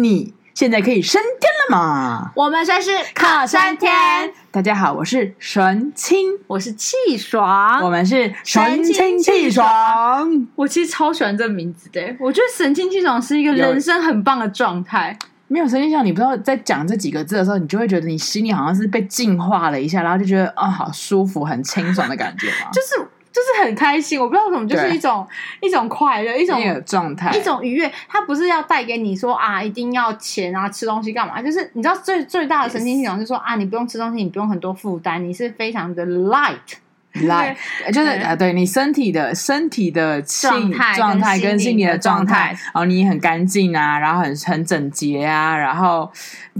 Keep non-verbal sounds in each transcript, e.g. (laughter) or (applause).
你现在可以升天了吗？我们算是靠山天。大家好，我是神清，我是气爽，我们是神清气爽。我其实超喜欢这个名字的，我觉得神清气爽是一个人生很棒的状态。没有神清气爽，你不知道在讲这几个字的时候，你就会觉得你心里好像是被净化了一下，然后就觉得啊、哦，好舒服，很清爽的感觉嘛。(laughs) 就是。就是很开心，我不知道为什么，就是一种一种快乐，一种状态，一种愉悦。它不是要带给你说啊，一定要钱啊，吃东西干嘛？就是你知道最最大的神经系统，就是说啊，你不用吃东西，你不用很多负担，你是非常的 light。来，就是啊，对你身体的身体的状态状态跟心理的状态，然后你很干净啊，然后很很整洁啊，然后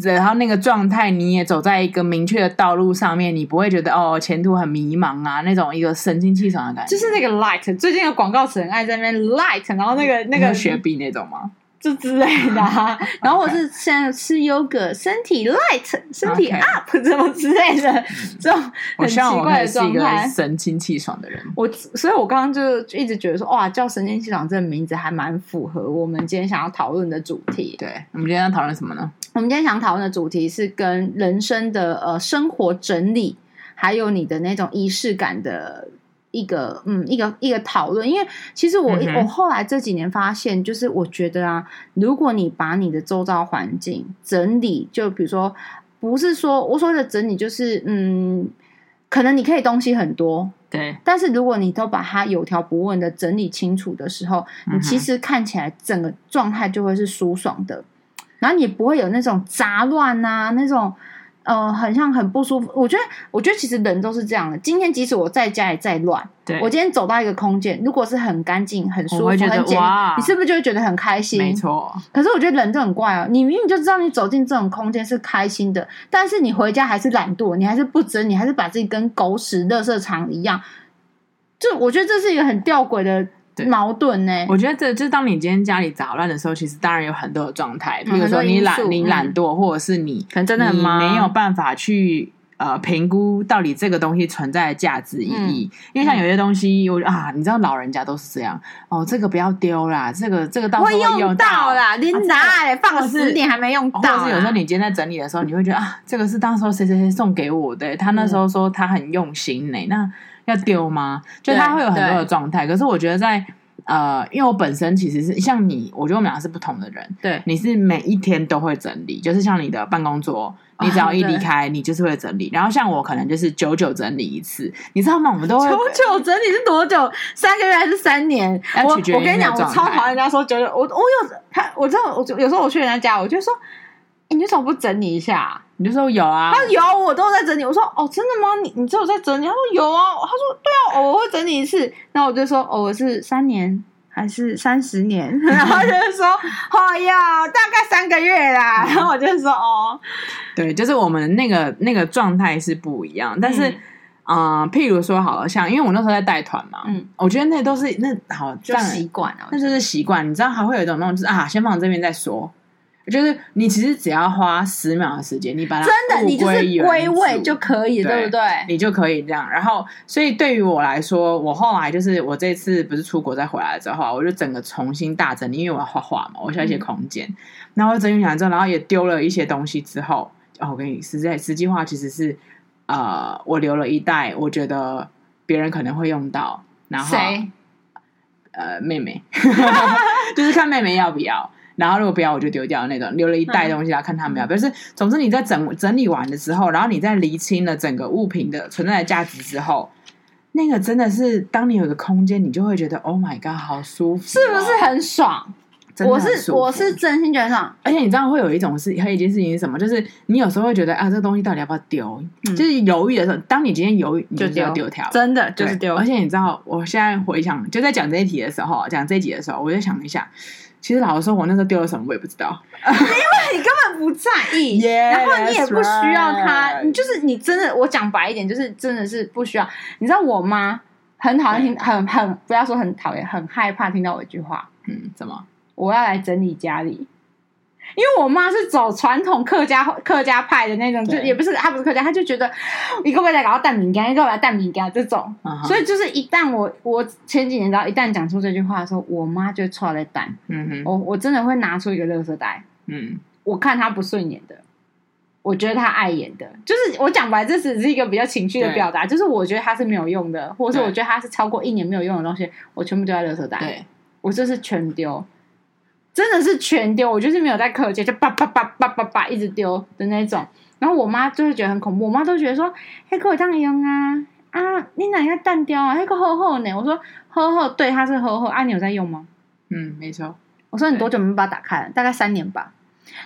然后那个状态你也走在一个明确的道路上面，你不会觉得哦前途很迷茫啊那种一个神清气爽的感觉，就是那个 light。最近的广告词很爱在那边 light，然后那个那个雪碧那种吗？就之类的、(laughs) 啊，然后我是现在吃优格，身体 light，身体 up，这么之类的，这种很奇怪的状态。神清气爽的人，我，所以我刚刚就一直觉得说，哇，叫神清气爽这个名字还蛮符合我们今天想要讨论的主题。对，我们今天要讨论什么呢？我们今天想讨论的主题是跟人生的呃生活整理，还有你的那种仪式感的。一个嗯，一个一个讨论，因为其实我、嗯、我后来这几年发现，就是我觉得啊，如果你把你的周遭环境整理，就比如说，不是说我说的整理，就是嗯，可能你可以东西很多，对，但是如果你都把它有条不紊的整理清楚的时候，你其实看起来整个状态就会是舒爽的，然后你不会有那种杂乱啊那种。呃，很像很不舒服。我觉得，我觉得其实人都是这样的。今天即使我在家里再乱，对，我今天走到一个空间，如果是很干净、很舒服、很简，你是不是就会觉得很开心？没错。可是我觉得人就很怪哦。你明明就知道你走进这种空间是开心的，但是你回家还是懒惰，你还是不整，你还是把自己跟狗屎、垃圾场一样。就我觉得这是一个很吊诡的。矛盾呢？我觉得这就是当你今天家里杂乱的时候，其实当然有很多的状态，比如说你懒、你懒惰，或者是你可能真的很忙，没有办法去呃评估到底这个东西存在的价值意义。因为像有些东西，我啊，你知道老人家都是这样哦，这个不要丢啦，这个这个到时候会用到啦，你拿来放了十年还没用到。或者是有时候你今天在整理的时候，你会觉得啊，这个是当时候谁谁谁送给我的，他那时候说他很用心呢，那。要丢吗？就他会有很多的状态，可是我觉得在呃，因为我本身其实是像你，我觉得我们俩是不同的人。对，你是每一天都会整理，就是像你的办公桌，你只要一离开，你就是会整理。然后像我可能就是久久整理一次，你知道吗？我们都会久久整理是多久？三个月还是三年？我我跟你讲，我超讨厌人家说久久。我我有他，我知道，我有时候我去人家家，我就说。欸、你为什么不整理一下？你就说有啊，他说有，我都在整理。我说哦，真的吗？你你只有在整理？他说有啊。他说对啊，偶尔会整理一次。那我就说偶尔是三年还是三十年？(laughs) 然后就是说哦呀，大概三个月啦。然后我就说哦，对，就是我们那个那个状态是不一样。但是嗯、呃，譬如说好了，像因为我那时候在带团嘛，嗯，我觉得那都是那好就习惯了，那就是习惯。你知道还会有一种那种就是啊，先放这边再说。就是你其实只要花十秒的时间，你把它真的，你就是归位就可以，对，对不对？你就可以这样。然后，所以对于我来说，我后来就是我这次不是出国再回来之后，我就整个重新大整理，因为我要画画嘛，我需要一些空间。嗯、然后整理完之后，然后也丢了一些东西之后，哦，我跟你实在实际话，其实是呃，我留了一袋，我觉得别人可能会用到。然后，谁？呃，妹妹，(laughs) 就是看妹妹要不要。然后如果不要，我就丢掉那种，留了一袋东西来看他们要。但是总之你在整整理完的时候，然后你在厘清了整个物品的存在的价值之后，那个真的是当你有一个空间，你就会觉得 Oh my God，好舒服，是不是很爽？我是我是真心觉得爽，而且你知道会有一种事，还有一件事情是什么？就是你有时候会觉得啊，这个东西到底要不要丢？嗯、就是犹豫的时候，当你今天犹豫，你就要丢掉，真的就是丢。而且你知道，我现在回想，就在讲这一题的时候，讲这一集的时候，我就想一下。其实老实说，我那时候丢了什么我也不知道，因为你根本不在意，(laughs) yeah, 然后你也不需要他。你就是你真的，我讲白一点，就是真的是不需要。你知道我妈很讨厌听，很很不要说很讨厌，很害怕听到我一句话。嗯，怎么？我要来整理家里。因为我妈是走传统客家客家派的那种，就也不是她不是客家，她就觉得一个未来搞到蛋饼干，一个未来蛋饼干这种，所以就是一旦我我前几年知道，一旦讲出这句话的时候，我妈就剉咧等，嗯哼，我我真的会拿出一个垃圾袋，嗯，我看她不顺眼的，我觉得她碍眼的，就是我讲白，这只是一个比较情绪的表达，就是我觉得她是没有用的，或者是我觉得她是超过一年没有用的东西，我全部丢在垃圾袋，对，我就是全丢。真的是全丢，我就是没有在客气，就叭叭叭叭叭叭一直丢的那种。然后我妈就会觉得很恐怖，我妈都觉得说：“嘿，可以这样用啊啊！你哪个蛋雕啊？那个厚厚呢？”我说：“厚厚，对，它是厚厚。啊，你有在用吗？”嗯，没错。我说：“你多久没把它打开了？大概三年吧。”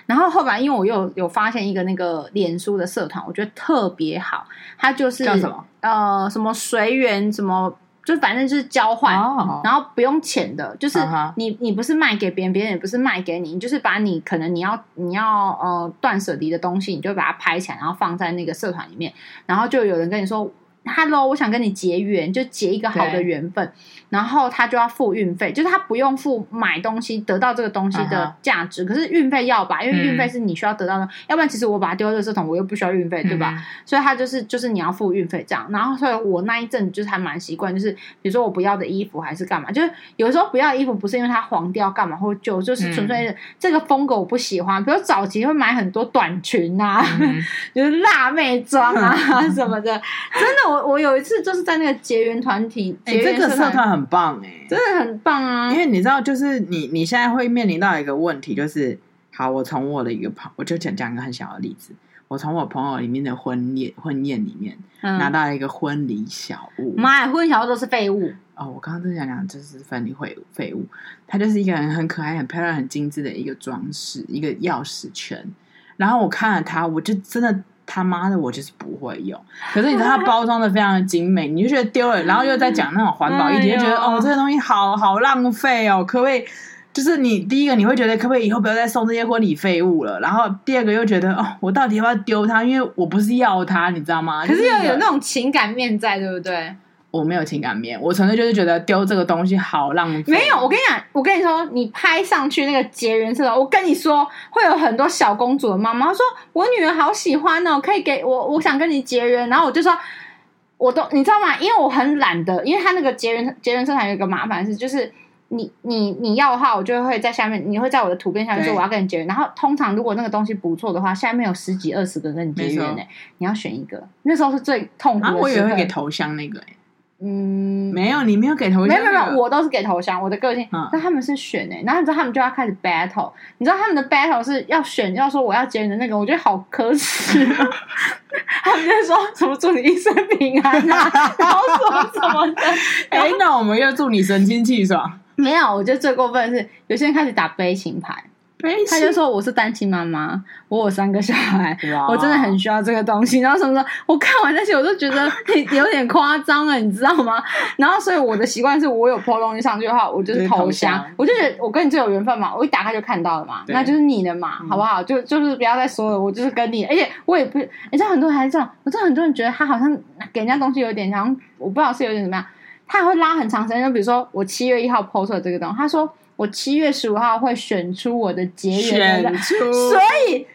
然后后来，因为我又有发现一个那个脸书的社团，我觉得特别好，它就是叫什么？呃，什么随缘什么。就反正就是交换，oh. 然后不用钱的，就是你你不是卖给别人，别人也不是卖给你，你就是把你可能你要你要呃断舍离的东西，你就把它拍起来，然后放在那个社团里面，然后就有人跟你说。Hello，我想跟你结缘，就结一个好的缘分。然后他就要付运费，就是他不用付买东西得到这个东西的价值，uh -huh. 可是运费要吧，因为运费是你需要得到的，嗯、要不然其实我把它丢到垃圾桶，我又不需要运费，对吧？嗯、所以他就是就是你要付运费这样。然后所以我那一阵就是还蛮习惯，就是比如说我不要的衣服还是干嘛，就是有时候不要的衣服不是因为它黄掉干嘛或旧，就是纯粹这个风格我不喜欢。比如早期会买很多短裙啊，嗯、(laughs) 就是辣妹装啊 (laughs) 什么的，真的。我我有一次就是在那个结缘团体，哎、欸，这个社团很棒哎、欸，真的很棒啊！因为你知道，就是你你现在会面临到一个问题，就是好，我从我的一个朋，我就讲讲一个很小的例子，我从我朋友里面的婚宴婚宴里面、嗯、拿到一个婚礼小物，妈呀，婚礼小物都是废物哦！我刚刚正想讲，就是婚礼废，废物，它就是一个很很可爱、很漂亮、很精致的一个装饰，一个钥匙圈。然后我看了它，我就真的。他妈的，我就是不会用。可是你知道，它包装的非常的精美，你就觉得丢了，然后又在讲那种环保一点，就觉得哦，这个东西好好浪费哦，可不可以？就是你第一个你会觉得，可不可以以后不要再送这些婚礼废物了？然后第二个又觉得，哦，我到底要不要丢它？因为我不是要它，你知道吗？可是又有那种情感面在，对不对？我没有情感面，我纯粹就是觉得丢这个东西好浪费。没有，我跟你讲，我跟你说，你拍上去那个结缘色，我跟你说，会有很多小公主的妈妈说，我女儿好喜欢哦，可以给我，我想跟你结缘。然后我就说，我都你知道吗？因为我很懒得，因为他那个结缘结缘色还有一个麻烦是，就是你你你要的话，我就会在下面，你会在我的图片下面说我要跟你结缘。然后通常如果那个东西不错的话，下面有十几二十个跟你结缘呢，你要选一个。那时候是最痛苦我以为会给头像那个哎。嗯，没有，你没有给头像，没有没有，我都是给头像。我的个性，那、嗯、他们是选哎，然后你知道他们就要开始 battle，你知道他们的 battle 是要选，要说我要结你的那个，我觉得好可耻。(laughs) 他们就说什么祝你一生平安啊，(laughs) 然后什么什么的。哎，那我们要祝你神清气爽。没有，我觉得最过分的是有些人开始打悲情牌。他就说我是单亲妈妈，我有三个小孩，我真的很需要这个东西。然后什么什么，我看完那些我都觉得 (laughs) 有点夸张了，你知道吗？然后所以我的习惯是我有 po 东西上去的话，我就是投降。我就觉得我跟你最有缘分嘛，我一打开就看到了嘛，那就是你的嘛，好不好？就就是不要再说了，我就是跟你，而且我也不，你知道很多人还是这样，我知道很多人觉得他好像给人家东西有点像，我不知道是有点怎么样，他还会拉很长时间。就比如说我七月一号 po 出来这个东西，他说。我七月十五号会选出我的结缘的，(laughs) 所以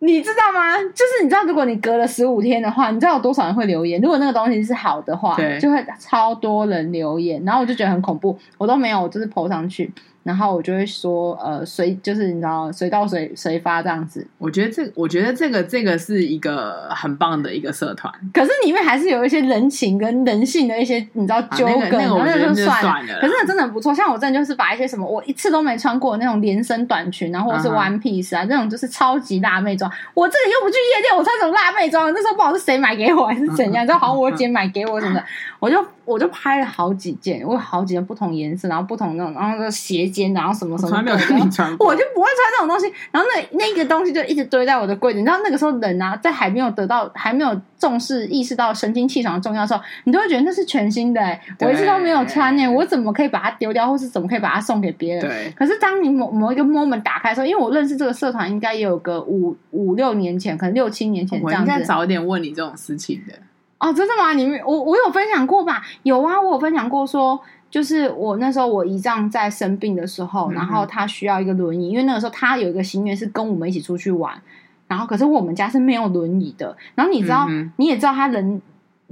你知道吗？就是你知道，如果你隔了十五天的话，你知道有多少人会留言？如果那个东西是好的话，就会超多人留言，然后我就觉得很恐怖，我都没有，我就是 po 上去。然后我就会说，呃，随就是你知道，随到随随发这样子。我觉得这，我觉得这个这个是一个很棒的一个社团。可是里面还是有一些人情跟人性的一些，你知道纠葛，那个、那个、那个就算了。可是那真的很不错，像我真的就是把一些什么我一次都没穿过那种连身短裙啊，或者是 one piece 啊，那、uh -huh. 种就是超级辣妹装。我这里又不去夜店，我穿什么辣妹装？那时候不知道是谁买给我还是怎样，(laughs) 就好像我姐买给我什么的，我就。我就拍了好几件，我有好几件不同颜色，然后不同那种，然后个斜肩，然后什么什么，我，没有你穿过我就不会穿这种东西。然后那那个东西就一直堆在我的柜子。你知道那个时候人啊，在还没有得到、还没有重视、意识到神清气爽的重要的时候，你都会觉得那是全新的、欸。我一直都没有穿呢、欸，我怎么可以把它丢掉，或是怎么可以把它送给别人？对。可是当你某某一个 moment 打开的时候，因为我认识这个社团，应该也有个五五六年前，可能六七年前这样子。我应该早点问你这种事情的。哦，真的吗？你们我我有分享过吧？有啊，我有分享过说，就是我那时候我姨丈在生病的时候，然后他需要一个轮椅，嗯、因为那个时候他有一个心愿是跟我们一起出去玩，然后可是我们家是没有轮椅的。然后你知道，嗯、你也知道他人。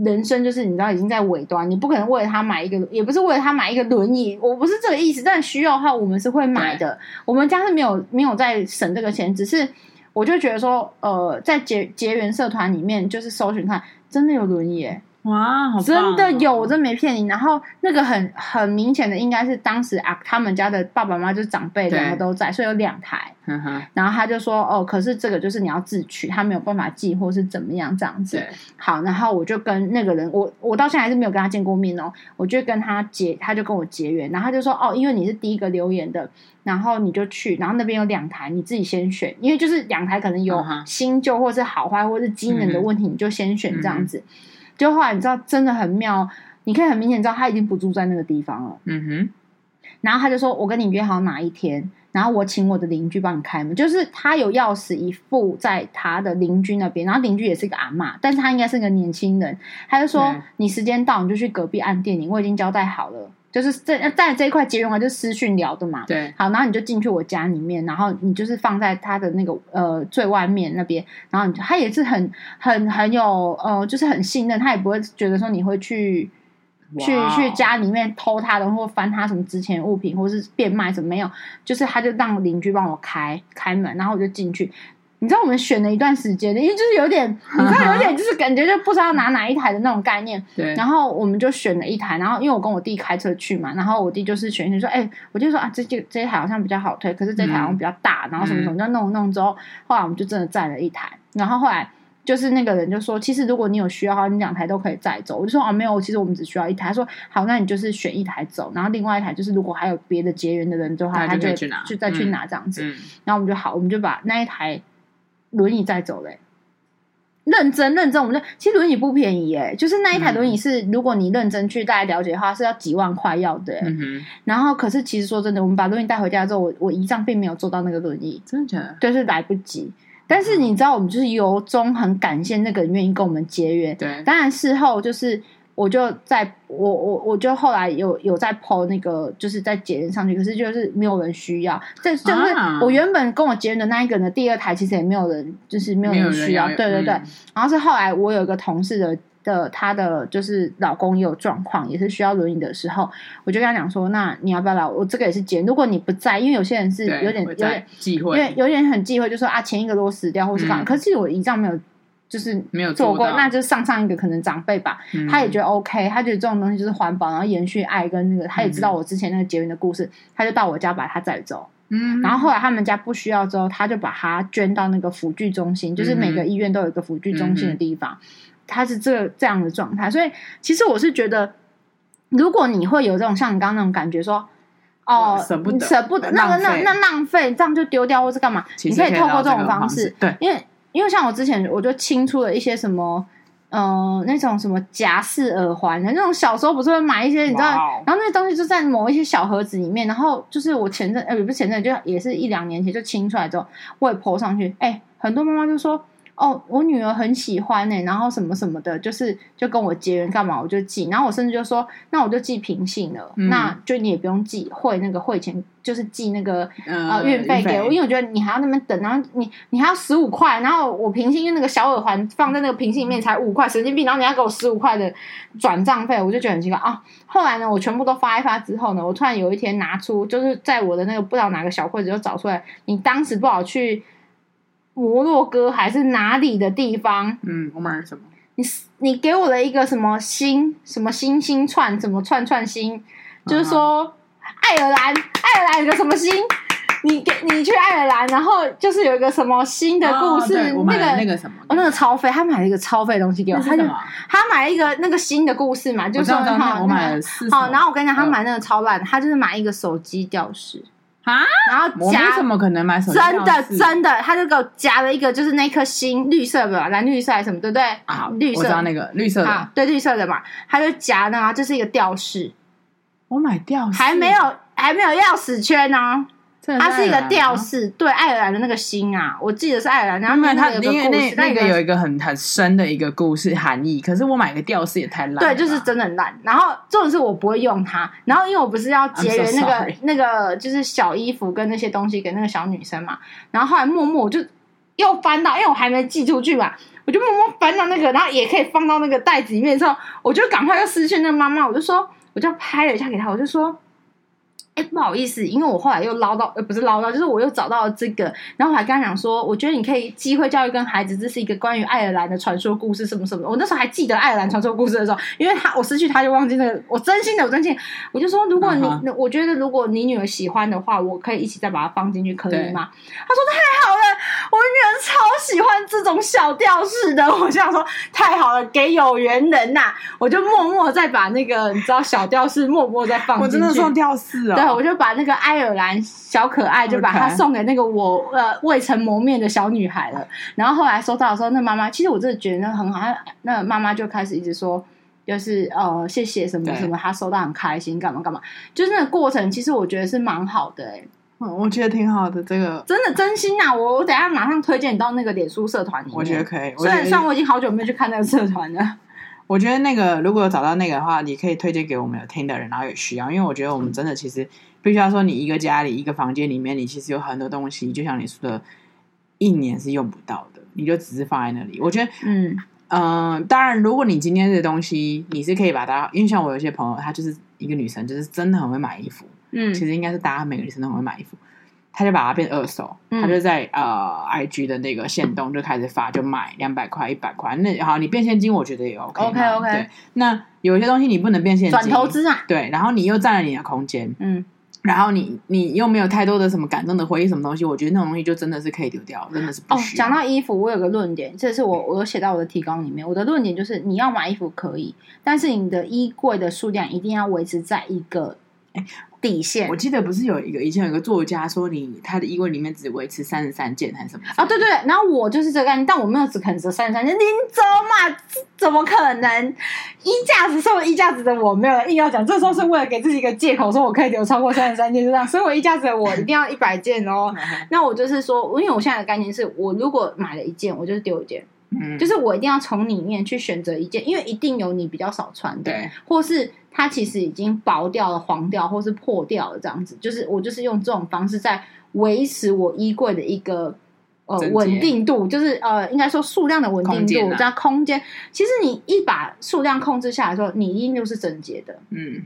人生就是你知道已经在尾端，你不可能为了他买一个，也不是为了他买一个轮椅，我不是这个意思。但需要的话，我们是会买的。我们家是没有没有在省这个钱，只是我就觉得说，呃，在结结缘社团里面，就是搜寻看，真的有轮椅诶。哇，好真的有，我真没骗你。然后那个很很明显的，应该是当时啊，他们家的爸爸妈妈就是长辈两个都在，所以有两台。然后他就说：“哦，可是这个就是你要自取，他没有办法寄或是怎么样这样子。”好，然后我就跟那个人，我我到现在还是没有跟他见过面哦。我就跟他结，他就跟我结缘，然后他就说：“哦，因为你是第一个留言的，然后你就去，然后那边有两台，你自己先选，因为就是两台可能有新旧或是好坏或是机能的问题，嗯、你就先选这样子。嗯”就后来你知道真的很妙，你可以很明显知道他已经不住在那个地方了。嗯哼，然后他就说：“我跟你约好哪一天，然后我请我的邻居帮你开门。”就是他有钥匙一副在他的邻居那边，然后邻居也是一个阿嬷，但是他应该是个年轻人。他就说：“嗯、你时间到你就去隔壁按电铃，我已经交代好了。”就是在在这一块结缘完就私讯聊的嘛，对，好，然后你就进去我家里面，然后你就是放在他的那个呃最外面那边，然后他也是很很很有呃，就是很信任，他也不会觉得说你会去去去家里面偷他的或翻他什么值钱物品或是变卖什么没有，就是他就让邻居帮我开开门，然后我就进去。你知道我们选了一段时间的，因为就是有点，(laughs) 你知道有点就是感觉就不知道拿哪一台的那种概念。(laughs) 对。然后我们就选了一台，然后因为我跟我弟开车去嘛，然后我弟就是选一选说，哎、欸，我就说啊，这这这一台好像比较好推，可是这台好像比较大，嗯、然后什么什么，就弄弄之后，后来我们就真的载了一台。然后后来就是那个人就说，其实如果你有需要的话，你两台都可以载走。我就说哦，没有，其实我们只需要一台。他说好，那你就是选一台走，然后另外一台就是如果还有别的结缘的人的话，他就就再去拿这样子。嗯、然后我们就好，我们就把那一台。轮椅在走嘞、欸，认真认真，我们就其实轮椅不便宜哎、欸，就是那一台轮椅是，如果你认真去大家了解的话，是要几万块要的、欸。嗯哼。然后，可是其实说真的，我们把轮椅带回家之后，我我姨丈并没有坐到那个轮椅，真的假的？就，是来不及。但是你知道，我们就是由衷很感谢那个人愿意跟我们结缘。对，当然事后就是。我就在我我我就后来有有在 po 那个，就是在结缘上去，可是就是没有人需要。这就是我原本跟我结缘的那一个人的第二台，其实也没有人，就是没有人需要。要对对对。嗯、然后是后来我有一个同事的的，他的就是老公也有状况，也是需要轮椅的时候，我就跟他讲说：“那你要不要来？我这个也是结。如果你不在，因为有些人是有点有点忌讳，因为有点很忌讳，就说啊前一个如果死掉或是干嘛。嗯、可是我一丈没有。”就是没有做过，那就上上一个可能长辈吧，嗯、他也觉得 OK，他觉得这种东西就是环保，然后延续爱跟那个，他也知道我之前那个结缘的故事，嗯、他就到我家把它载走。嗯，然后后来他们家不需要之后，他就把它捐到那个辅具中心，就是每个医院都有一个辅具中心的地方，嗯、他是这这样的状态。所以其实我是觉得，如果你会有这种像你刚刚那种感觉说，说哦舍不得舍不得，那个那那浪费，这样就丢掉或是干嘛？你可以透过这种方式，对，因为。因为像我之前，我就清出了一些什么，嗯、呃，那种什么夹式耳环的那种，小时候不是会买一些，你知道.然后那些东西就在某一些小盒子里面，然后就是我前阵，呃，也不是前阵，就也是一两年前就清出来之后，我也 po 上去，哎，很多妈妈就说。哦，我女儿很喜欢呢、欸，然后什么什么的，就是就跟我结缘干嘛，我就寄，然后我甚至就说，那我就寄平信了，嗯、那就你也不用寄汇那个汇钱，就是寄那个呃运费给我，因为我觉得你还要那边等，然后你你还要十五块，然后我平信因为那个小耳环放在那个平信里面才五块，神经病，然后你要给我十五块的转账费，我就觉得很奇怪啊。后来呢，我全部都发一发之后呢，我突然有一天拿出，就是在我的那个不知道哪个小柜子就找出来，你当时不好去。摩洛哥还是哪里的地方？嗯，我买了什么？你你给我了一个什么星？什么星星串？什么串串星？就是说爱尔兰，爱尔兰有个什么星？你给你去爱尔兰，然后就是有一个什么新的故事？那个那个什么？哦，那个超费，他买了一个超费的东西给我。他就他买了一个那个新的故事嘛，就是说好，我买了好，然后我跟你讲，他买那个超烂，他就是买一个手机吊饰。啊！然后夹怎么可能买手机？真的真的，他就给我夹了一个，就是那颗星，绿色的，蓝绿色还是什么，对不对？啊，绿色，我知道那个绿色的，对，绿色的嘛，他就夹的啊，这是一个吊饰。我买吊饰，还没有还没有钥匙圈呢，它是一个吊饰，对爱尔兰的那个心啊，我记得是爱尔兰。然后它，因为那那个有一个很很深的一个故事含义。可是我买个吊饰也太烂，对，就是真的很烂。然后这种是我不会用它。然后因为我不是要节约那个那个就是小衣服跟那些东西给那个小女生嘛。然后后来默默我就又翻到，因为我还没寄出去嘛，我就默默翻到那个，然后也可以放到那个袋子里面的时候，我就赶快又失去那个妈妈，我就说，我就拍了一下给她，我就说。哎，不好意思，因为我后来又捞到，呃，不是捞到，就是我又找到了这个，然后我还跟他讲说，我觉得你可以机会教育跟孩子，这是一个关于爱尔兰的传说故事，什么什么。我那时候还记得爱尔兰传说故事的时候，因为他我失去他就忘记那个，我真心的，我真心，我就说，如果你，uh huh. 我觉得如果你女儿喜欢的话，我可以一起再把它放进去，可以吗？他说太好了，我女儿超喜欢这种小吊饰的，(laughs) 我想说太好了，给有缘人呐、啊，我就默默再把那个你知道小吊饰默默再放进去，我真的送吊饰啊、对。我就把那个爱尔兰小可爱，就把它送给那个我呃未曾谋面的小女孩了。然后后来收到的时候，那妈妈其实我真的觉得那很好。那妈妈就开始一直说，就是呃谢谢什么什么，她收到很开心，干嘛干嘛。就是那个过程，其实我觉得是蛮好的、欸。嗯，我觉得挺好的。这个真的真心呐、啊，我我等下马上推荐你到那个脸书社团里面。我觉得可以。虽然虽然我已经好久没有去看那个社团了。(laughs) 我觉得那个如果有找到那个的话，你可以推荐给我们有听的人，然后有需要。因为我觉得我们真的其实。必须要说，你一个家里一个房间里面，你其实有很多东西，就像你说的，一年是用不到的，你就只是放在那里。我觉得，嗯嗯、呃，当然，如果你今天这东西，你是可以把它，因为像我有一些朋友，她就是一个女生，就是真的很会买衣服，嗯，其实应该是大家每个女生都很会买衣服，他就把它变二手，他就在、嗯、呃 IG 的那个线动就开始发，就卖两百块、一百块，那好，你变现金，我觉得也 OK OK OK。对，那有些东西你不能变现金，转投资啊，对，然后你又占了你的空间，嗯。然后你你又没有太多的什么感动的回忆，什么东西？我觉得那种东西就真的是可以丢掉，真的是不需要。哦，讲到衣服，我有个论点，这是我我有写到我的提纲里面。我的论点就是，你要买衣服可以，但是你的衣柜的数量一定要维持在一个。底线，我记得不是有一个以前有一个作家说，你他的衣柜里面只维持三十三件还是什么啊？对对，然后我就是这个概念，但我没有只肯只三十三件，您走嘛？怎么可能？衣架子，说衣架子的我没有硬要讲，这时候是为了给自己一个借口，说我可以留超过三十三件，就这样。所以我衣架子的我一定要一百件哦。(laughs) 那我就是说，因为我现在的概念是我如果买了一件，我就是丢一件。嗯，就是我一定要从里面去选择一件，因为一定有你比较少穿的，对，或是它其实已经薄掉了、黄掉，或是破掉了这样子。就是我就是用这种方式在维持我衣柜的一个呃稳定度，就是呃应该说数量的稳定度加空，空间。其实你一把数量控制下来之后，你一定就是整洁的。嗯，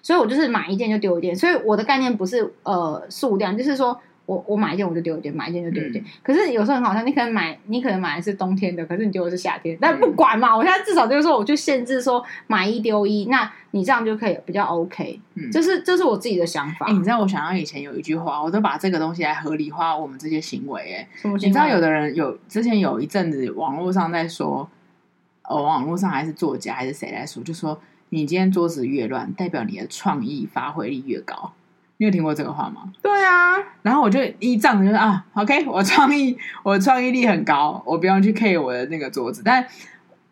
所以我就是买一件就丢一件，所以我的概念不是呃数量，就是说。我我买一件我就丢一件，买一件就丢一件。嗯、可是有时候很好笑，你可能买你可能买的是冬天的，可是你丢的是夏天。但不管嘛，我现在至少就是说，我就限制说买一丢一，那你这样就可以比较 OK。嗯，这是这是我自己的想法。你知道我想到以前有一句话，我都把这个东西来合理化我们这些行为。哎？你知道有的人有之前有一阵子网络上在说，哦，网络上还是作家还是谁来说，就说你今天桌子越乱，代表你的创意发挥力越高。你有听过这个话吗？对啊，然后我就依仗就是啊，OK，我创意，(laughs) 我创意力很高，我不用去 care 我的那个桌子。但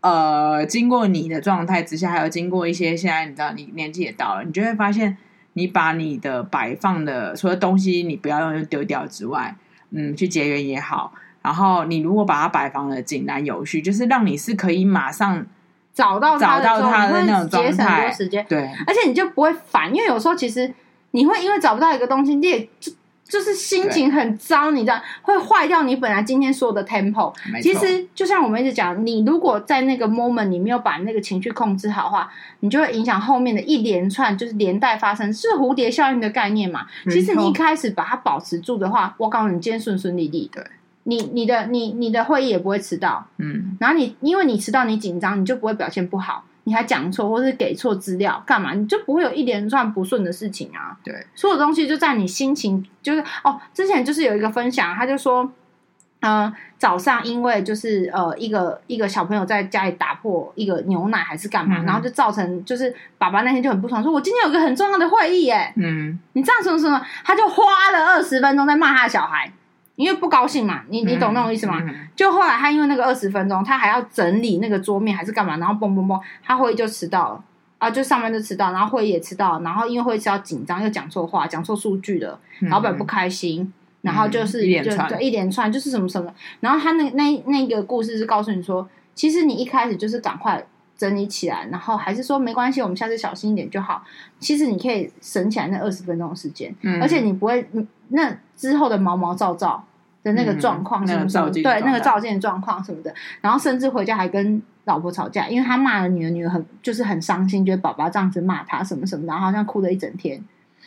呃，经过你的状态之下，还有经过一些现在你知道你年纪也到了，你就会发现，你把你的摆放的所有东西，你不要用就丢掉之外，嗯，去结缘也好。然后你如果把它摆放的井然有序，就是让你是可以马上找到找到它的那种状态，节省很多时间。对，而且你就不会烦，因为有时候其实。你会因为找不到一个东西，你也就就是心情很糟，你知道会坏掉你本来今天所有的 tempo。错其实就像我们一直讲，你如果在那个 moment 你没有把那个情绪控制好的话，你就会影响后面的一连串，就是连带发生，是蝴蝶效应的概念嘛。其实你一开始把它保持住的话，我告诉你，今天顺顺利利，对你你的你你的会议也不会迟到，嗯，然后你因为你迟到你紧张，你就不会表现不好。你还讲错，或是给错资料，干嘛？你就不会有一连串不顺的事情啊。对，所有东西就在你心情，就是哦，之前就是有一个分享，他就说，嗯、呃，早上因为就是呃，一个一个小朋友在家里打破一个牛奶还是干嘛，嗯、然后就造成就是爸爸那天就很不爽，说我今天有个很重要的会议，耶。嗯，你这样说什么？他就花了二十分钟在骂他的小孩。因为不高兴嘛，你你懂那种意思吗？嗯嗯、就后来他因为那个二十分钟，他还要整理那个桌面还是干嘛，然后嘣嘣嘣，他会议就迟到了。啊，就上班就迟到，然后会议也迟到，然后因为会议迟到紧张，又讲错话，讲错数据了，老板不开心，嗯、然后就是、嗯、一连串，一连串就是什么什么，然后他那那那个故事是告诉你说，其实你一开始就是赶快整理起来，然后还是说没关系，我们下次小心一点就好。其实你可以省起来那二十分钟的时间，嗯、而且你不会那之后的毛毛躁躁的那个状况什么什么，嗯、对那个照镜的状况什么的，然后甚至回家还跟。老婆吵架，因为他骂了女儿，女儿很就是很伤心，觉得爸爸这样子骂他什么什么，然后好像哭了一整天。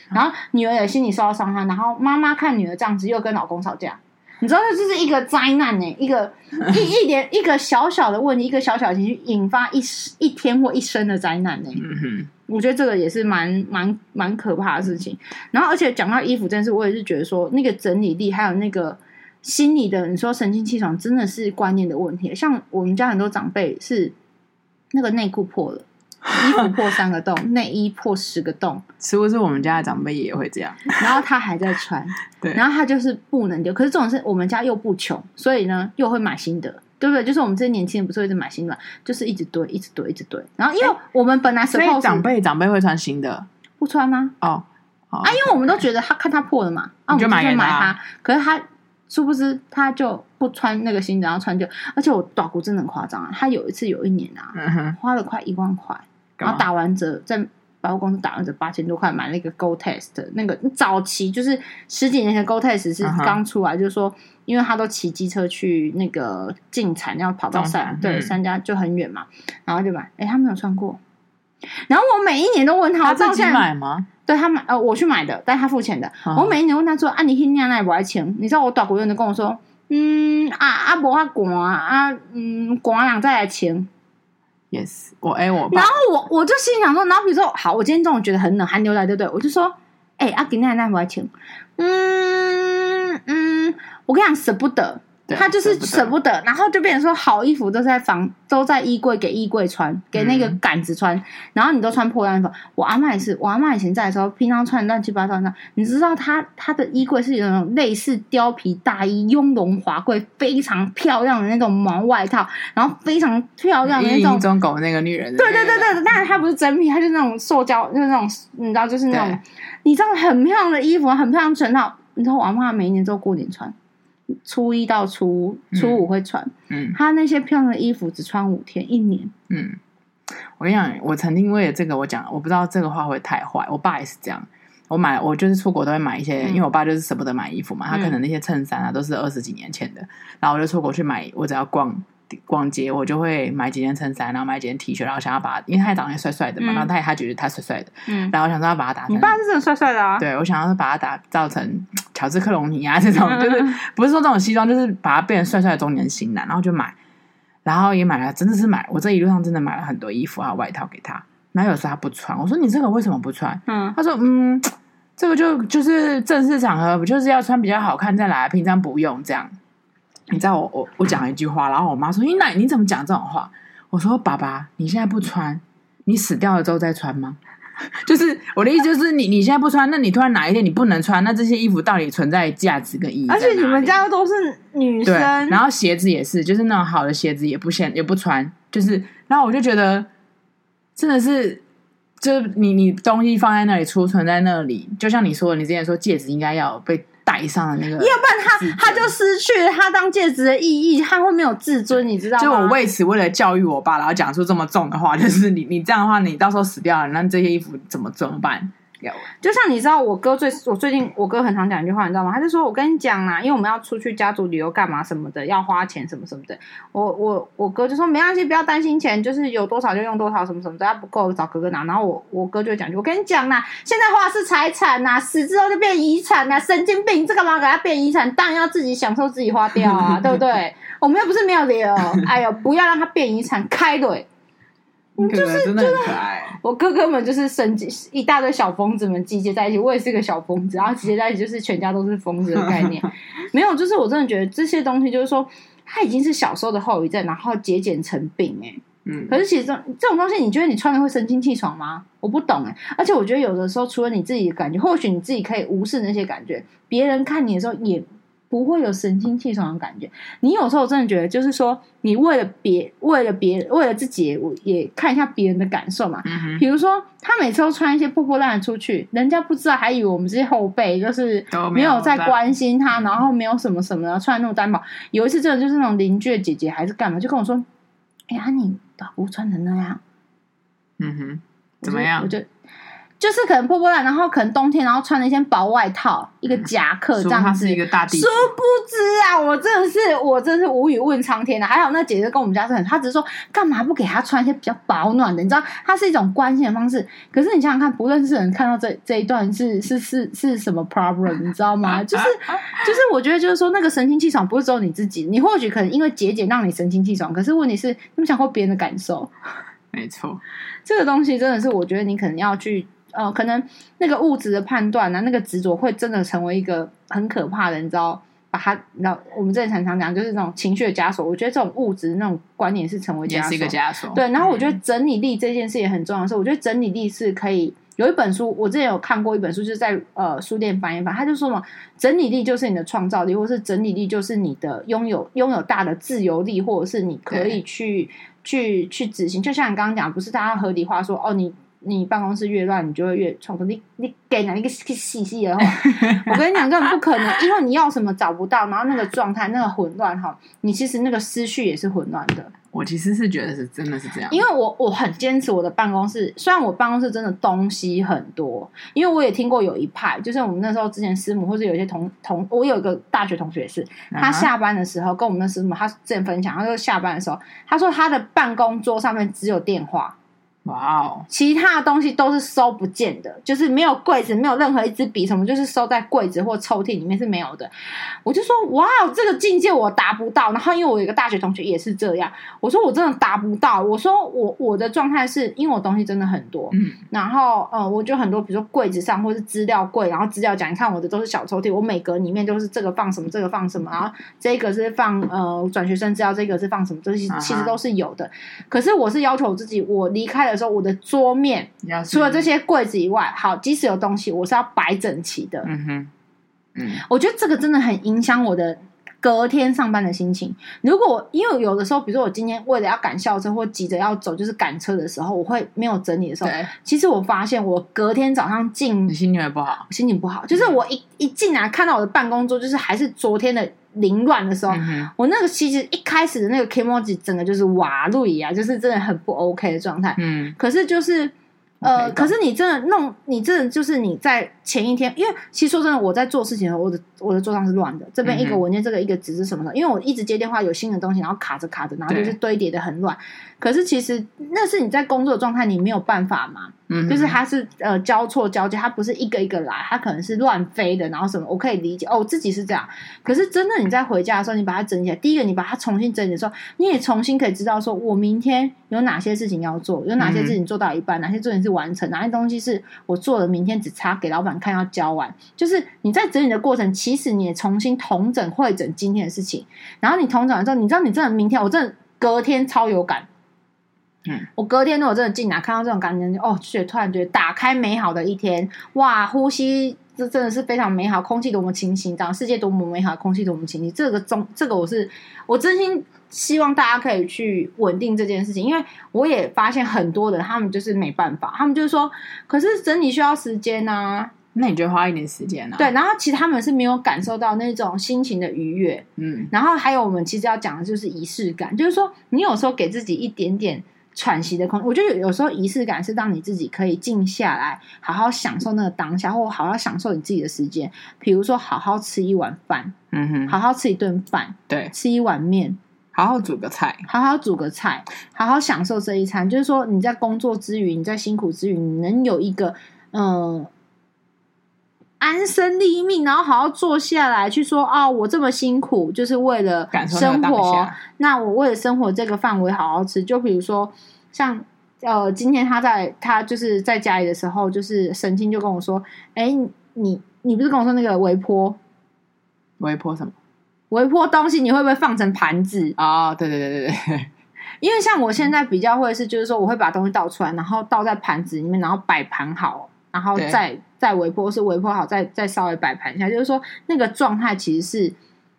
然后女儿也心里受到伤害，然后妈妈看女儿这样子又跟老公吵架，你知道这是一个灾难呢，一个一一点一个小小的问题，一个小小的情绪引发一一天或一生的灾难呢。嗯哼，我觉得这个也是蛮蛮蛮可怕的事情。然后而且讲到衣服这件事，我也是觉得说那个整理力还有那个。心里的你说神清气爽真的是观念的问题，像我们家很多长辈是那个内裤破了，衣服破三个洞，内衣破十个洞，(laughs) 是不是我们家的长辈也会这样？然后他还在穿，(laughs) 对，然后他就是不能丢。可是这种是我们家又不穷，所以呢又会买新的，对不对？就是我们这些年轻人不是会一直买新的，就是一直堆，一直堆，一直堆。然后因为我们本来所以长辈长辈会穿新的，不穿吗？哦，啊，因为我们都觉得他看他破了嘛，啊，我们就买他，可是他。殊不知，他就不穿那个新的，然后穿旧。而且我打鼓真的很夸张啊！他有一次有一年啊，嗯、花了快一万块，然后打完折，在百货公司打完折八千多块买了一个 Gore-Tex 那个早期就是十几年前 Gore-Tex 是刚出来，嗯、就是说，因为他都骑机车去那个进产，要跑到山，对，三、家就很远嘛，然后就买。哎、欸，他没有穿过。然后我每一年都问他，他自己买吗？对他买，呃，我去买的，但是他付钱的。嗯、我每一年问他说：“啊，你去娘那不爱钱？”你知道我大国人都跟我说：“嗯，啊啊，无法管啊，嗯，管两再来钱。” Yes，我哎我。然后我我就心想说，然后比如说，好，我今天中午觉得很冷，寒流来，对不对？我就说：“哎、欸，阿给奶奶不爱钱。”嗯嗯，我跟你讲，舍不得。他就是舍不得，然后就变成说，好衣服都在房，都在衣柜给衣柜穿，给那个杆子穿，然后你都穿破烂衣服。我阿嬷也是，我阿嬷以前在的时候，平常穿乱七八糟的。你知道，她她的衣柜是有那种类似貂皮大衣，雍容华贵，非常漂亮的那种毛外套，然后非常漂亮的那种。中狗那个女人。对对对对，但是她不是真皮，她就是那种塑胶，就是那种你知道，就是那种你知道很漂亮的衣服，很漂亮全套。你知道我阿嬷每一年都过年穿。初一到初初五会穿，嗯，他那些漂亮的衣服只穿五天，一年，嗯。我跟你讲，我曾经为了这个，我讲，我不知道这个话会太坏。我爸也是这样，我买，我就是出国都会买一些，嗯、因为我爸就是舍不得买衣服嘛，他可能那些衬衫啊都是二十几年前的，然后我就出国去买，我只要逛。逛街，我就会买几件衬衫，然后买几件 T 恤，然后想要把他，因为他也长得帅帅的嘛，嗯、然后他也他觉得他帅帅的，嗯，然后我想说要把他打成。你爸是真的帅帅的啊？对，我想要把他打造成乔治克隆尼啊这种，就是不是说这种西装，就是把他变成帅帅的中年型男，然后就买，然后也买了，真的是买，我这一路上真的买了很多衣服还有外套给他，然后有时候他不穿，我说你这个为什么不穿？嗯，他说嗯，这个就就是正式场合不就是要穿比较好看再来，平常不用这样。你知道我我我讲了一句话，然后我妈说：“你奶你怎么讲这种话？”我说：“爸爸，你现在不穿，你死掉了之后再穿吗？(laughs) 就是我的意思，就是你你现在不穿，那你突然哪一天你不能穿，那这些衣服到底存在价值跟意义？而且你们家都是女生，然后鞋子也是，就是那种好的鞋子也不显也不穿，就是，然后我就觉得真的是，就是你你东西放在那里储存在那里，就像你说的，你之前说戒指应该要被。戴上的那个，要不然他他就失去了他当戒指的意义，他会没有自尊，你知道吗？就我为此为了教育我爸，然后讲出这么重的话，就是你你这样的话，你到时候死掉了，那这些衣服怎么怎么办？就像你知道，我哥最我最近我哥很常讲一句话，你知道吗？他就说：“我跟你讲啦，因为我们要出去家族旅游干嘛什么的，要花钱什么什么的。我”我我我哥就说：“没关系，不要担心钱，就是有多少就用多少，什么什么的，要不够找哥哥拿。”然后我我哥就讲：“我跟你讲啦，现在花是财产呐，死之后就变遗产呐，神经病，这干嘛给他变遗产？当然要自己享受，自己花掉啊，(laughs) 对不对？我们又不是没有留，哎呦，不要让他变遗产，开怼。”就是真的很可爱，我哥哥们就是神经一大堆小疯子们集结在一起，我也是个小疯子，然后集结在一起就是全家都是疯子的概念。没有，就是我真的觉得这些东西就是说，它已经是小时候的后遗症，然后节俭成病哎。嗯，可是其实这这种东西，你觉得你穿了会神清气爽吗？我不懂哎。而且我觉得有的时候，除了你自己的感觉，或许你自己可以无视那些感觉，别人看你的时候也不会有神清气爽的感觉。你有时候真的觉得，就是说，你为了别，为了别，为了自己，我也看一下别人的感受嘛。嗯、比如说，他每次都穿一些破破烂烂出去，人家不知道，还以为我们这些后辈就是没有在关心他，然后没有什么什么的，穿那种单薄。有一次，真的就是那种邻居的姐姐还是干嘛，就跟我说：“哎呀，你老婆穿成那样。”嗯哼，怎么样？我就。就是可能破破烂，然后可能冬天，然后穿了一件薄外套，一个夹克这样子。是一个大地。殊不知啊，我真的是，我真的是无语问苍天啊。还好那姐姐跟我们家是很，她只是说干嘛不给她穿一些比较保暖的？你知道，她是一种关心的方式。可是你想想看，不认识的人看到这 (laughs) 这一段是是是是什么 problem？你知道吗？就是就是，我觉得就是说，那个神清气爽不是只有你自己，你或许可能因为节俭让你神清气爽，可是问题是，你有想过别人的感受？没错，这个东西真的是，我觉得你可能要去。呃，可能那个物质的判断啊，那个执着会真的成为一个很可怕的，你知道？把它，你知道，我们之前常常讲，就是那种情绪的枷锁。我觉得这种物质那种观念是成为枷锁，也是一个枷锁。对，然后我觉得整理力这件事也很重要的是，是、嗯、我觉得整理力是可以有一本书，我之前有看过一本书，就是在呃书店翻一翻，他就说嘛，整理力就是你的创造力，或是整理力就是你的拥有拥有大的自由力，或者是你可以去去去执行。就像你刚刚讲，不是大家合理化说哦你。你办公室越乱，你就会越创作。你你给哪一个细细的话，我跟你讲根本不可能，因为你要什么找不到，然后那个状态那个混乱哈，你其实那个思绪也是混乱的。我其实是觉得是真的是这样，因为我我很坚持我的办公室，虽然我办公室真的东西很多，因为我也听过有一派，就是我们那时候之前师母或者有些同同，我有一个大学同学是，他下班的时候跟我们的师母，他之前分享，他说下班的时候，他说他的办公桌上面只有电话。哇哦！其他的东西都是收不见的，就是没有柜子，没有任何一支笔什么，就是收在柜子或抽屉里面是没有的。我就说哇，这个境界我达不到。然后因为我有一个大学同学也是这样，我说我真的达不到。我说我我的状态是因为我东西真的很多，嗯，然后呃，我就很多，比如说柜子上或是资料柜，然后资料夹，你看我的都是小抽屉，我每格里面都是这个放什么，这个放什么，然后这个是放呃转学生资料，这个是放什么，这些其实都是有的。可是我是要求自己，我离开了。的时候，我的桌面除了这些柜子以外，好，即使有东西，我是要摆整齐的。嗯哼，嗯，我觉得这个真的很影响我的隔天上班的心情。如果因为有的时候，比如说我今天为了要赶校车或急着要走，就是赶车的时候，我会没有整理的时候，其实我发现我隔天早上进，你心情也不好，心情不好，就是我一一进来看到我的办公桌，就是还是昨天的。凌乱的时候，嗯、我那个其实一开始的那个 Kimoji 整个就是瓦绿啊，就是真的很不 OK 的状态。嗯，可是就是呃，可是你真的弄，你真的就是你在。前一天，因为其实说真的，我在做事情的时候，我的我的桌上是乱的。这边一个文件，这个一个纸是什么的？因为我一直接电话，有新的东西，然后卡着卡着，然后就是堆叠的很乱。可是其实那是你在工作状态，你没有办法嘛。嗯，就是它是呃交错交接，它不是一个一个来，它可能是乱飞的，然后什么，我可以理解。哦，我自己是这样。可是真的你在回家的时候，你把它整理起来，第一个你把它重新整理的时候，你也重新可以知道说，我明天有哪些事情要做，有哪些事情做到一半，哪些事情是完成，哪些东西是我做了，明天只差给老板。看要交完，就是你在整理的过程，其实你也重新同整会整今天的事情，然后你同整完之后，你知道你真的明天，我真的隔天超有感。嗯，我隔天如果真的进来看到这种感觉，哦，就突然觉得打开美好的一天，哇，呼吸这真的是非常美好，空气多么清新，这样世界多么美好，空气多么清新，这个中这个我是我真心。希望大家可以去稳定这件事情，因为我也发现很多人他们就是没办法，他们就是说，可是整理需要时间啊，那你就花一点时间啊。对，然后其实他们是没有感受到那种心情的愉悦，嗯，然后还有我们其实要讲的就是仪式感，就是说你有时候给自己一点点喘息的空间，我觉得有有时候仪式感是让你自己可以静下来，好好享受那个当下，或好好享受你自己的时间，比如说好好吃一碗饭，嗯哼，好好吃一顿饭，对，吃一碗面。好好煮个菜，好好煮个菜，好好享受这一餐。就是说，你在工作之余，你在辛苦之余，你能有一个嗯、呃、安身立命，然后好好坐下来去说啊、哦，我这么辛苦，就是为了生活。那，那我为了生活这个范围好好吃。就比如说，像呃，今天他在他就是在家里的时候，就是神清就跟我说：“哎，你你不是跟我说那个微波？微波什么？”微波东西你会不会放成盘子啊？Oh, 对对对对对，(laughs) 因为像我现在比较会是，就是说我会把东西倒出来，然后倒在盘子里面，然后摆盘好，然后再再微波，是微波好，再再稍微摆盘一下，就是说那个状态其实是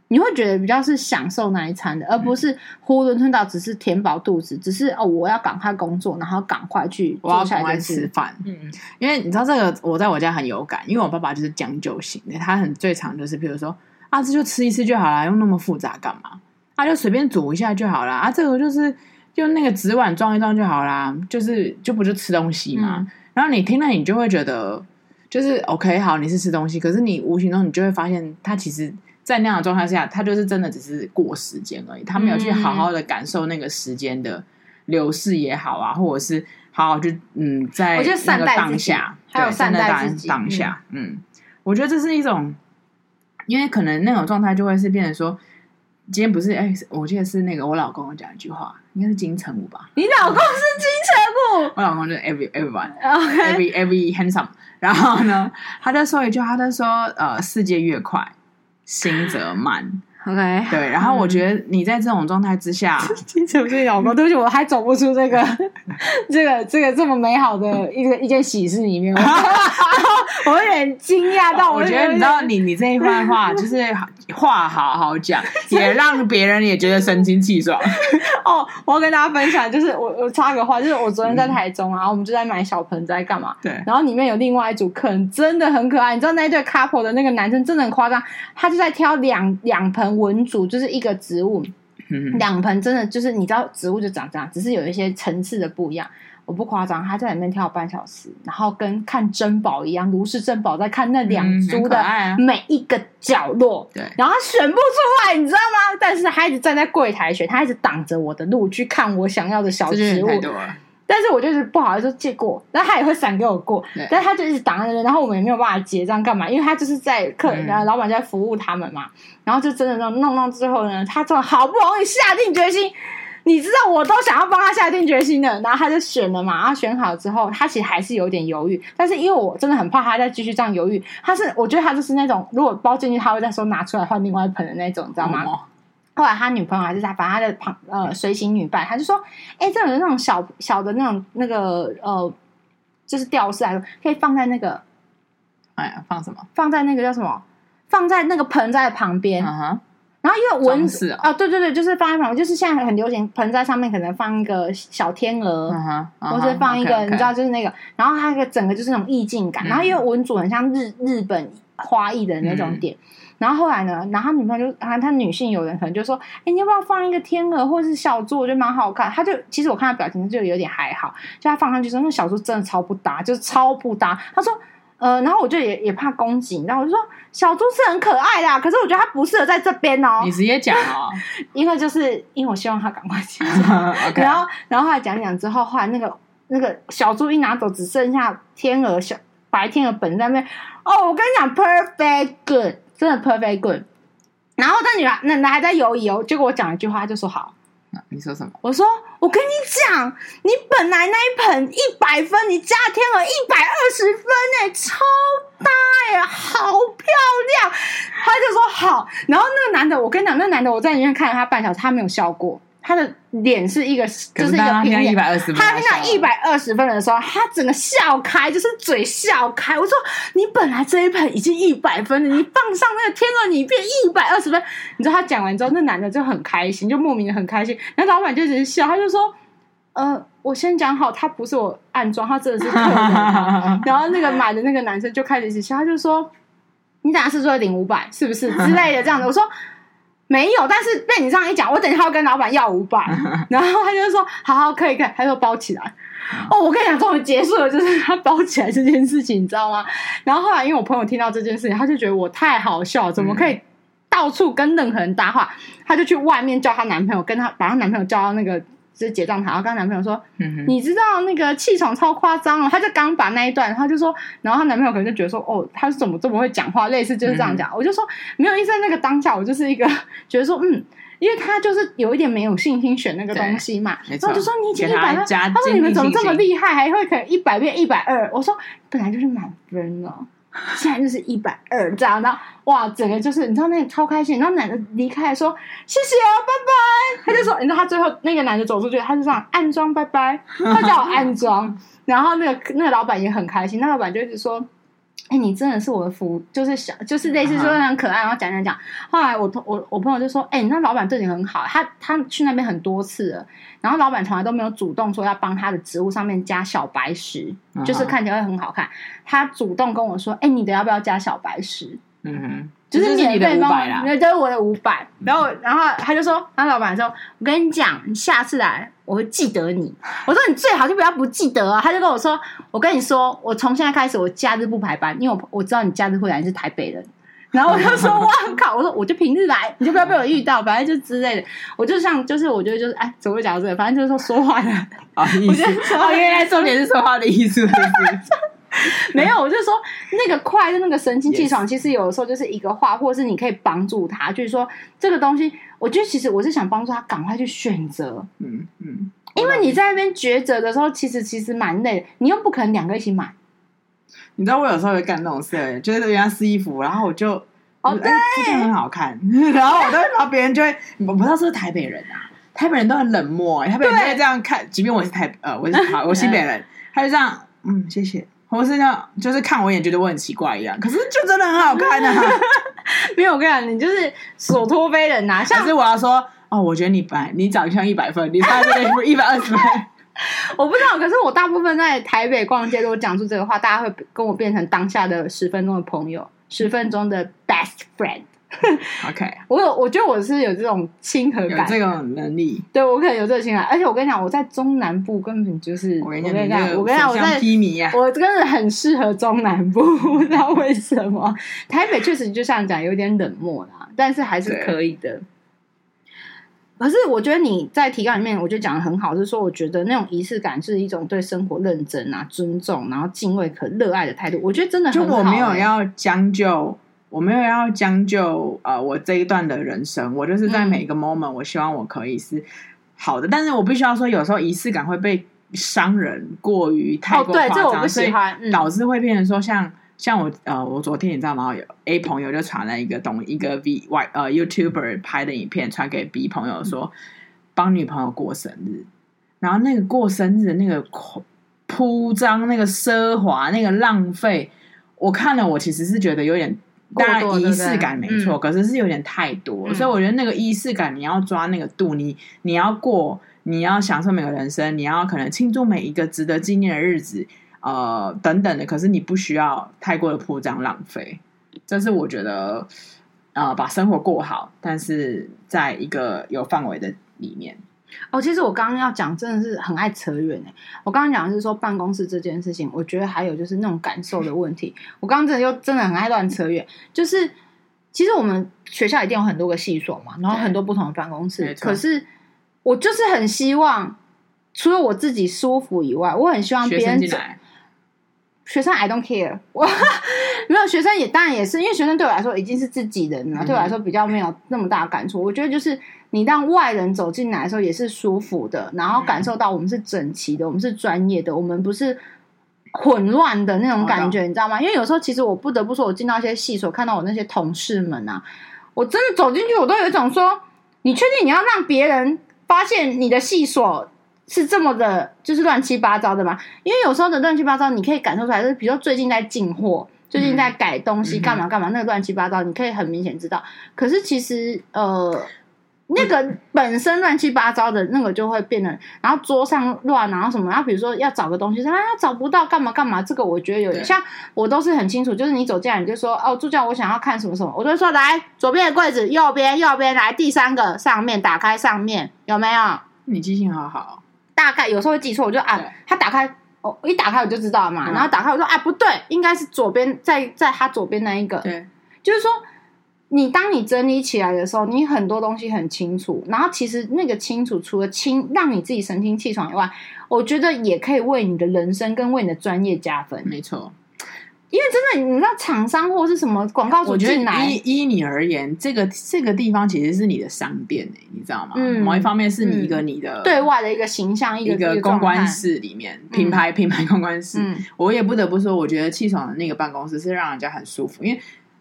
你会觉得比较是享受那一餐的，而不是囫囵吞枣，只是填饱肚子，只是哦，我要赶快工作，然后赶快去我要赶快吃饭。嗯，因为你知道这个，我在我家很有感，因为我爸爸就是将就型的，他很最常就是，比如说啊，这就吃一次就好了，用那么复杂干嘛？他、啊、就随便煮一下就好了啊，这个就是用那个纸碗装一装就好啦，就是就不就吃东西嘛。嗯、然后你听了，你就会觉得就是 OK，好，你是吃东西，可是你无形中你就会发现，他其实。在那样的状态下，他就是真的只是过时间而已，他没有去好好的感受那个时间的流逝也好啊，或者是好好去嗯，在那个当下，还有善待自己当下，嗯，我觉得这是一种，因为可能那种状态就会是变成说，今天不是哎，我记得是那个我老公讲一句话，应该是金城武吧？你老公是金城武？我老公就是 every everyone，every (laughs) every handsome，然后呢，他在说一句话，他在说呃，世界越快。心则慢。OK，对，然后我觉得你在这种状态之下，(laughs) 金城武是老公，对不起，我还走不出这个 (laughs) 这个这个这么美好的一个一件喜事里面，我有点惊讶到。我觉得你知道，你你这一番话就是话好好讲，(laughs) 也让别人也觉得神清气爽。(laughs) 哦，我要跟大家分享，就是我我插个话，就是我昨天在台中啊，我们就在买小盆栽干嘛？对。然后里面有另外一组客人，真的很可爱。你知道那一对 couple 的那个男生真的很夸张，他就在挑两两盆。文竹就是一个植物，两盆真的就是你知道植物就长这样，只是有一些层次的不一样。我不夸张，他在里面跳半小时，然后跟看珍宝一样，如是珍宝在看那两株的每一个角落。对，然后他选不出来，你知道吗？但是他一直站在柜台选，他一直挡着我的路去看我想要的小植物。但是我就是不好意思借过，然后他也会闪给我过，但是他就一直挡在那边，然后我们也没有办法结账干嘛，因为他就是在客人，然后老板在服务他们嘛，然后就真的弄弄到最后呢，他终于好不容易下定决心，你知道我都想要帮他下定决心的，然后他就选了嘛，然后选好之后，他其实还是有点犹豫，但是因为我真的很怕他再继续这样犹豫，他是我觉得他就是那种如果包进去他会再说拿出来换另外一盆的那种，你知道吗？后来他女朋友还是他，把他的旁呃随行女伴，他就说：“哎、欸，这种那种小小的那种那个呃，就是吊饰来说，可以放在那个，哎呀，放什么？放在那个叫什么？放在那个盆栽的旁边。Uh huh. 然后因为蚊子啊，对对对，就是放在旁边，就是现在很流行盆栽上面可能放一个小天鹅，uh huh. uh huh. 或者放一个，okay, okay. 你知道，就是那个，然后它那个整个就是那种意境感。然后因为文主很像日日本花艺的那种点。嗯”然后后来呢？然后他女朋友就啊，他女性友人可能就说：“哎，你要不要放一个天鹅或者是小猪？我觉得蛮好看。”他就其实我看他表情就有点还好，就他放上去说：“那小猪真的超不搭，就是超不搭。”他说：“呃，然后我就也也怕攻击，然后我就说小猪是很可爱的，可是我觉得它不适合在这边哦。”你直接讲哦，因为就是因为我希望他赶快结束。(laughs) 然后然后后来讲讲之后，后来那个那个小猪一拿走，只剩下天鹅小白天鹅本在那边。哦，我跟你讲，perfect good，真的 perfect good。然后那女孩那那还在犹豫哦，结果我讲一句话，他就说好。你说什么？我说我跟你讲，你本来那一盆一百分，你加天鹅一百二十分哎，超大呀，好漂亮。他就说好。然后那个男的，我跟你讲，那个男的我在里面看了他半小时，他没有笑过。他的脸是一个，就是一个平脸。他听到一百二十分的时候，他整个笑开，就是嘴笑开。我说：“你本来这一盆已经一百分了，你放上那个天鹅，你变一百二十分。”你知道他讲完之后，那男的就很开心，就莫名的很开心。然后老板就只是笑，他就说：“呃，我先讲好，他不是我暗装，他真的是客人。(laughs) ”然后那个买的那个男生就开始一直笑，他就说：“你打算是不是领五百，是不是之类的这样的？”我说。没有，但是被你这样一讲，我等一下要跟老板要五百，(laughs) 然后他就说：“好好，可以，可以。”他说包起来。哦，我跟你讲，终于结束了，就是他包起来这件事情，你知道吗？(laughs) 然后后来，因为我朋友听到这件事情，他就觉得我太好笑了，怎么可以到处跟任何人搭话？他就去外面叫她男朋友，跟她把她男朋友叫到那个。就是结账台，然后跟她男朋友说：“嗯、你知道那个气场超夸张哦。”他就刚把那一段，他就说，然后她男朋友可能就觉得说：“哦，他是怎么这么会讲话？”类似就是这样讲。嗯、我就说没有意思，在那个当下，我就是一个觉得说，嗯，因为他就是有一点没有信心选那个东西嘛。然后就说：“你已经一百分。”他说：“你们怎么这么厉害，还会可能一百变一百二？”我说：“本来就是满分了。” (laughs) 现在就是一百二这样，然后哇，整个就是你知道那个超开心。然后男的离开说谢谢啊，拜拜。(laughs) 他就说，你知道他最后那个男的走出去，他就这样暗装拜拜，他叫我暗装。(laughs) 然后那个那个老板也很开心，那老板就一直说，哎、欸，你真的是我的福，就是小，就是类似说很可爱，然后讲讲讲。后来我同我我朋友就说，哎、欸，那老板对你很好，他他去那边很多次了，然后老板从来都没有主动说要帮他的植物上面加小白石，就是看起来会很好看。他主动跟我说，哎、欸，你的要不要加小白石？嗯哼。就是免费帮我，那都是我的五百。然后，然后他就说，他老板说：“我跟你讲，你下次来我会记得你。(laughs) ”我说：“你最好就不要不记得啊。”他就跟我说：“我跟你说，我从现在开始我假日不排班，因为我我知道你假日会来，你是台北人。”然后我就说：“哇靠！”我说：“我就平日来，你就不要被我遇到，反正就之类的。”我就像就是我觉得就是哎，怎么会讲到这个？反正就是说说话的啊意思。哦，原来重点是说话的意思。(laughs) 没有，我就说那个快的那个神清气爽，其实有的时候就是一个话，或者是你可以帮助他，就是说这个东西，我觉得其实我是想帮助他赶快去选择，嗯嗯，因为你在那边抉择的时候，其实其实蛮累的，你又不可能两个一起买。你知道我有时候会干那种事，就是人家试衣服，然后我就哦对，这件很好看，(laughs) 然后我都会，然后别人就会，我不知道是不是台北人啊，台北人都很冷漠，台北人会这样看，即便我是台呃我是好我是新北人，(laughs) 他就这样，嗯，谢谢。我是那，就是看我一眼觉得我很奇怪一样，可是就真的很好看啊！(laughs) 没有，我跟你讲，你就是所托非人呐、啊。像是我要说，哦，我觉得你白，你长相一百分，你穿这个 (laughs) 一百二十分。我不知道，可是我大部分在台北逛街，如果讲出这个话，大家会跟我变成当下的十分钟的朋友，十分钟的 best friend。(laughs) OK，我有，我觉得我是有这种亲和感，这种能力。对，我可能有这个亲和感，而且我跟你讲，我在中南部根本就是，我跟你讲，我跟你讲，我在披靡啊，我真的很适合中南部，(laughs) 不知道为什么。台北确实就像讲有点冷漠啦，但是还是可以的。可是我觉得你在提纲里面，我觉得讲的很好，就是说，我觉得那种仪式感是一种对生活认真啊、尊重，然后敬畏可热爱的态度。我觉得真的很好、欸。就我没有要将就。我没有要将就，呃，我这一段的人生，我就是在每一个 moment，我希望我可以是好的，嗯、但是我必须要说，有时候仪式感会被商人过于太过夸张，哦、对，这我不喜欢，所以导致会变成说像，像、我，呃，我昨天你知道吗？有 A 朋友就传了一个懂一个 V Y 呃 YouTuber 拍的影片，传给 B 朋友说，帮女朋友过生日，然后那个过生日的那个铺张、那个奢华、那个浪费，我看了，我其实是觉得有点。当然仪式感没错，嗯、可是是有点太多，嗯、所以我觉得那个仪式感你要抓那个度，你你要过，你要享受每个人生，你要可能庆祝每一个值得纪念的日子，呃，等等的。可是你不需要太过的铺张浪费，这是我觉得，呃，把生活过好，但是在一个有范围的里面。哦，其实我刚刚要讲，真的是很爱扯远哎。我刚刚讲的是说办公室这件事情，我觉得还有就是那种感受的问题。我刚刚真的又真的很爱乱扯远，就是其实我们学校一定有很多个系所嘛，然后很多不同的办公室。可是我就是很希望，除了我自己舒服以外，我很希望别人进来。学生 I don't care，我没有学生也当然也是，因为学生对我来说已经是自己人了，嗯、对我来说比较没有那么大感触。我觉得就是你让外人走进来的时候也是舒服的，然后感受到我们是整齐的，我们是专业的，我们不是混乱的那种感觉，你知道吗？因为有时候其实我不得不说，我进到一些系所，看到我那些同事们啊，我真的走进去，我都有一种说，你确定你要让别人发现你的系所？是这么的，就是乱七八糟的嘛？因为有时候的乱七八糟，你可以感受出来，就是比如说最近在进货，最近在改东西，干嘛干嘛，那个乱七八糟，你可以很明显知道。可是其实，呃，那个本身乱七八糟的那个就会变得，然后桌上乱，然后什么，然后比如说要找个东西，啊，找不到，干嘛干嘛，这个我觉得有点像，我都是很清楚，就是你走进来，你就说，哦，助教，我想要看什么什么，我就说来左边的柜子，右边，右边，来第三个上面，打开上面，有没有？你记性好好。大概有时候会记错，我就啊，对他打开哦，一打开我就知道了嘛。嗯、然后打开我说啊，不对，应该是左边，在在他左边那一个。对，就是说，你当你整理起来的时候，你很多东西很清楚。然后其实那个清楚，除了清让你自己神清气爽以外，我觉得也可以为你的人生跟为你的专业加分。没错。因为真的，你知道厂商或是什么广告主进来，依依你而言，这个这个地方其实是你的商店，你知道吗？嗯，某一方面是你一个你的、嗯、对外的一个形象，一个公关室里面品牌品牌公关室。嗯，我也不得不说，我觉得气爽的那个办公室是让人家很舒服，因为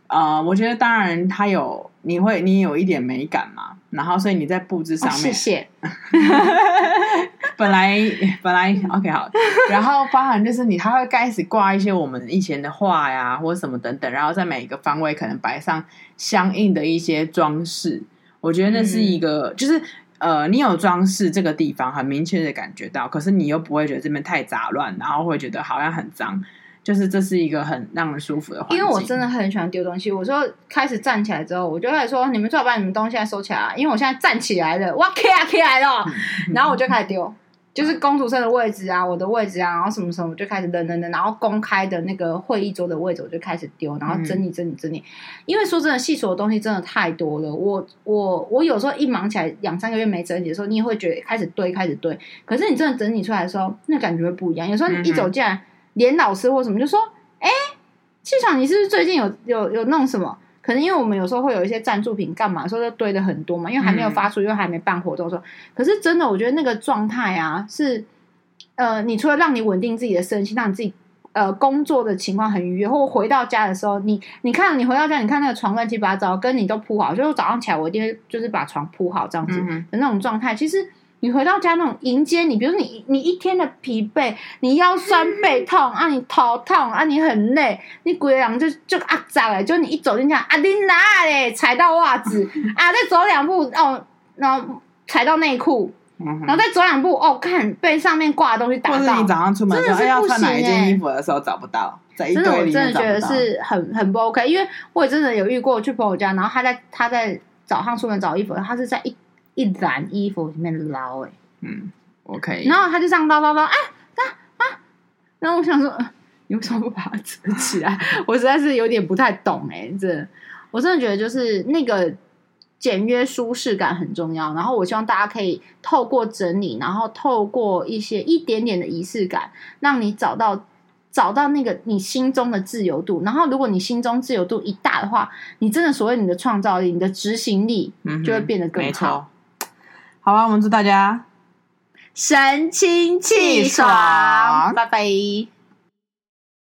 呃，我觉得当然它有你会你有一点美感嘛，然后所以你在布置上面，哦、谢谢。(laughs) 本来本来 OK 好，然后包含就是你，他会开始挂一些我们以前的画呀，或者什么等等，然后在每一个方位可能摆上相应的一些装饰。我觉得那是一个，嗯、就是呃，你有装饰这个地方，很明确的感觉到，可是你又不会觉得这边太杂乱，然后会觉得好像很脏。就是这是一个很让人舒服的环境。因为我真的很喜欢丢东西。我说开始站起来之后，我就开始说：“你们最好把你们东西收起来啊！”因为我现在站起来了，哇，起来起来了。(laughs) 然后我就开始丢，就是公主生的位置啊，我的位置啊，然后什么什么，我就开始扔扔扔。然后公开的那个会议桌的位置，我就开始丢，然后整理整理整理。因为说真的，细琐的东西真的太多了。我我我有时候一忙起来，两三个月没整理的时候，你也会觉得开始堆开始堆。可是你真的整理出来的时候，那感觉会不一样。有时候你一走进来，连老师或什么就说。哎，气场，你是不是最近有有有弄什么？可能因为我们有时候会有一些赞助品干嘛，所以就堆的很多嘛。因为还没有发出，因为还没办活动说。可是真的，我觉得那个状态啊，是呃，你除了让你稳定自己的身心，让你自己呃工作的情况很愉悦，或回到家的时候，你你看你回到家，你看那个床乱七八糟，跟你都铺好，就是早上起来我一定会就是把床铺好这样子的那种状态，其实。你回到家那种迎接你，比如说你你一天的疲惫，你腰酸背痛啊，你头痛啊，你很累，你鬼狼就就啊咋了？就你一走进去啊，你哪嘞？踩到袜子 (laughs) 啊，再走两步哦，然后踩到内裤，然后再走两步哦，看被上面挂的东西打到。或者你早上出门的时候真的是不行、欸、要穿哪一件衣服的时候找不到，在一堆里。真的，我真的觉得是很很不 OK，因为我也真的有遇过去朋友家，然后他在他在早上出门找衣服，他是在一。一篮衣服里面捞，哎，嗯，OK，然后他就这样捞捞捞，啊啊啊！然后我想说，你为什么不把它折起来？(laughs) 我实在是有点不太懂，哎，这我真的觉得就是那个简约舒适感很重要。然后我希望大家可以透过整理，然后透过一些一点点的仪式感，让你找到找到那个你心中的自由度。然后如果你心中自由度一大的话，你真的所谓你的创造力、你的执行力就会变得更好。好吧，我们祝大家神清气爽，拜拜。